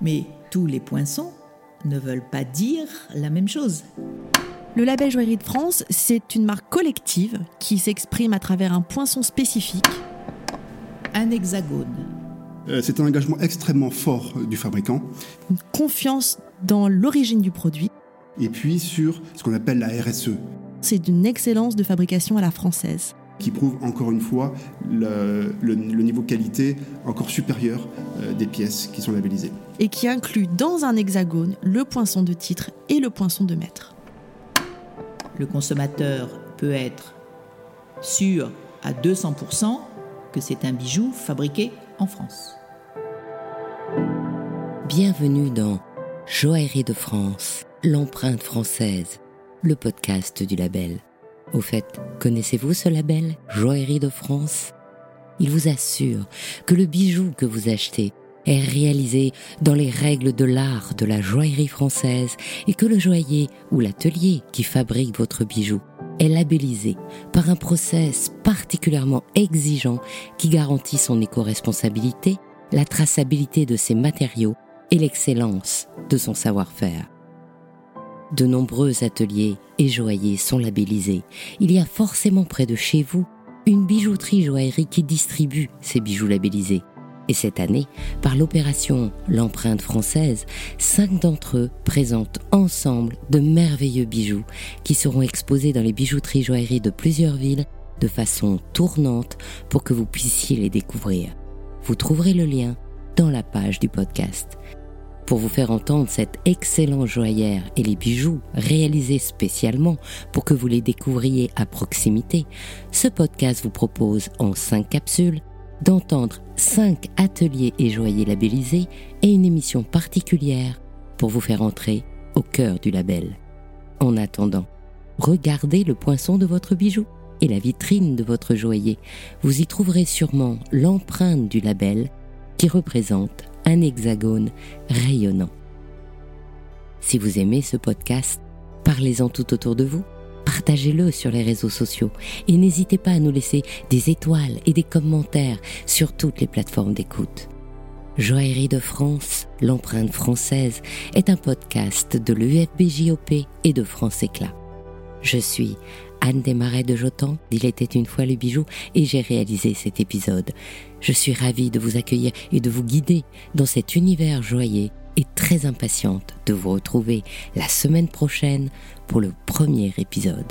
Mais tous les poinçons ne veulent pas dire la même chose. Le label Joaillerie de France, c'est une marque collective qui s'exprime à travers un poinçon spécifique. Un hexagone. Euh, c'est un engagement extrêmement fort du fabricant. Une confiance dans l'origine du produit. Et puis sur ce qu'on appelle la RSE. C'est d'une excellence de fabrication à la française qui prouve encore une fois le, niveau qualité encore supérieur euh, des pièces qui sont labellisées. Et qui inclut dans un hexagone le poinçon de titre et le poinçon de maître. Le consommateur peut être sûr à 200% que c'est un bijou fabriqué en France. Bienvenue dans Joaillerie de France, l'empreinte française, le podcast du label. Au fait, connaissez-vous ce label, Joaillerie de France? Il vous assure que le bijou que vous achetez est réalisé dans les règles de l'art de la joaillerie française et que le joaillier ou l'atelier qui fabrique votre bijou est labellisé par un process particulièrement exigeant qui garantit son éco-responsabilité, la traçabilité de ses matériaux et l'excellence de son savoir-faire. De nombreux ateliers et joailliers sont labellisés. Il y a forcément près de chez vous une bijouterie joaillerie qui distribue ces bijoux labellisés. Et cette année, par l'opération L'empreinte française, cinq d'entre eux présentent ensemble de merveilleux bijoux qui seront exposés dans les bijouteries joailleries de plusieurs villes de façon tournante pour que vous puissiez les découvrir. Vous trouverez le lien dans la page du podcast pour vous faire entendre cette excellente joaillère et les bijoux réalisés spécialement pour que vous les découvriez à proximité, ce podcast vous propose en cinq capsules d'entendre cinq ateliers et joailliers labellisés et une émission particulière pour vous faire entrer au cœur du label. En attendant, regardez le poinçon de votre bijou et la vitrine de votre joaillier. Vous y trouverez sûrement l'empreinte du label qui représente un hexagone rayonnant. Si vous aimez ce podcast, parlez-en tout autour de vous, partagez-le sur les réseaux sociaux et n'hésitez pas à nous laisser des étoiles et des commentaires sur toutes les plateformes d'écoute. Joaillerie de France, l'empreinte française, est un podcast de l'UFBJOP et de France Éclat. Je suis Anne Desmarais de Jotan, d'Il était une fois le bijou, et j'ai réalisé cet épisode. Je suis ravie de vous accueillir et de vous guider dans cet univers joyeux et très impatiente de vous retrouver la semaine prochaine pour le premier épisode.